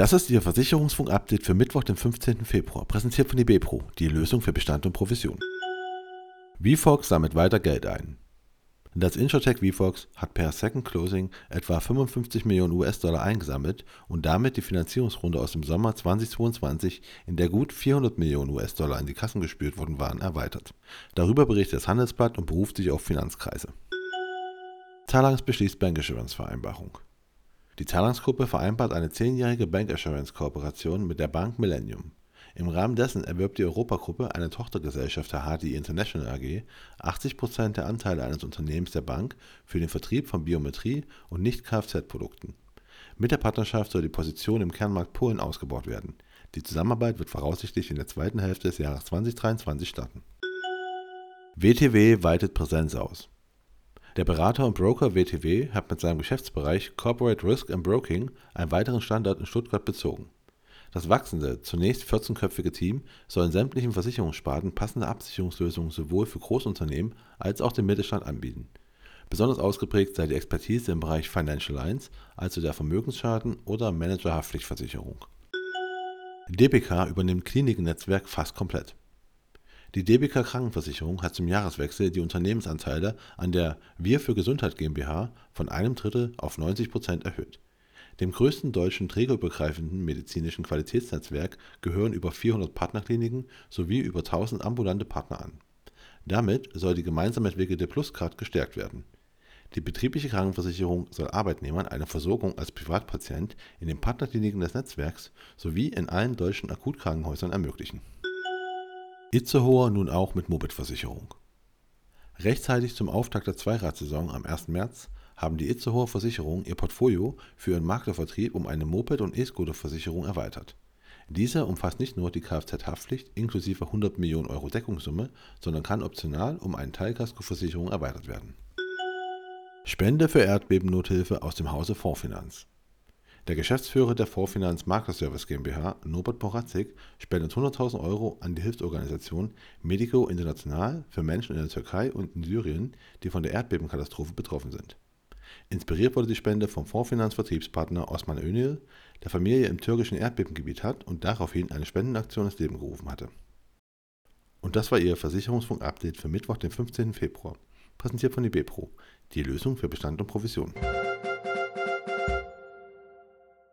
Das ist Ihr Versicherungsfunk-Update für Mittwoch, den 15. Februar, präsentiert von eBepro, die Lösung für Bestand und Provision. VFox sammelt weiter Geld ein. Das Insurtech VFox hat per Second Closing etwa 55 Millionen US-Dollar eingesammelt und damit die Finanzierungsrunde aus dem Sommer 2022, in der gut 400 Millionen US-Dollar in die Kassen gespürt worden waren, erweitert. Darüber berichtet das Handelsblatt und beruft sich auf Finanzkreise. Talangs beschließt Bankassurance-Vereinbarung. Die Talangs-Gruppe vereinbart eine zehnjährige Bankassurance-Kooperation mit der Bank Millennium. Im Rahmen dessen erwirbt die Europagruppe, eine Tochtergesellschaft der HDI International AG, 80% der Anteile eines Unternehmens der Bank für den Vertrieb von Biometrie und Nicht-Kfz-Produkten. Mit der Partnerschaft soll die Position im Kernmarkt Polen ausgebaut werden. Die Zusammenarbeit wird voraussichtlich in der zweiten Hälfte des Jahres 2023 starten. WTW weitet Präsenz aus. Der Berater und Broker WTW hat mit seinem Geschäftsbereich Corporate Risk and Broking einen weiteren Standort in Stuttgart bezogen. Das wachsende, zunächst 14-köpfige Team soll in sämtlichen Versicherungssparten passende Absicherungslösungen sowohl für Großunternehmen als auch den Mittelstand anbieten. Besonders ausgeprägt sei die Expertise im Bereich Financial Lines, also der Vermögensschaden- oder Managerhaftpflichtversicherung. DBK übernimmt Kliniknetzwerk fast komplett. Die DBK Krankenversicherung hat zum Jahreswechsel die Unternehmensanteile an der Wir für Gesundheit GmbH von einem Drittel auf 90 Prozent erhöht. Dem größten deutschen trägerübergreifenden medizinischen Qualitätsnetzwerk gehören über 400 Partnerkliniken sowie über 1000 ambulante Partner an. Damit soll die gemeinsam entwickelte Pluscard gestärkt werden. Die betriebliche Krankenversicherung soll Arbeitnehmern eine Versorgung als Privatpatient in den Partnerkliniken des Netzwerks sowie in allen deutschen Akutkrankenhäusern ermöglichen Itzehoer nun auch mit Moped-Versicherung. Rechtzeitig zum Auftakt der Zweiradsaison am 1. März haben die Itzehoer Versicherungen ihr Portfolio für ihren Maklervertrieb um eine Moped- und E-Scooter-Versicherung erweitert. Diese umfasst nicht nur die Kfz-Haftpflicht inklusive 100 Millionen Euro Deckungssumme, sondern kann optional um eine Teilkaskoversicherung erweitert werden. Spende für Erdbebennothilfe aus dem Hause Fondsfinanz. Der Geschäftsführer der Vorfinanz Maklerservice GmbH, Norbert Boratzig, spendet 100.000 Euro an die Hilfsorganisation Medico International für Menschen in der Türkei und in Syrien, die von der Erdbebenkatastrophe betroffen sind. Inspiriert wurde die Spende vom Vorfinanz-Vertriebspartner Osman Önil, der Familie im türkischen Erdbebengebiet hat und daraufhin eine Spendenaktion ins Leben gerufen hatte. Und das war Ihr Versicherungsfunk-Update für Mittwoch, den 15. Februar. Präsentiert von IBPRO, die Lösung für Bestand und Provision.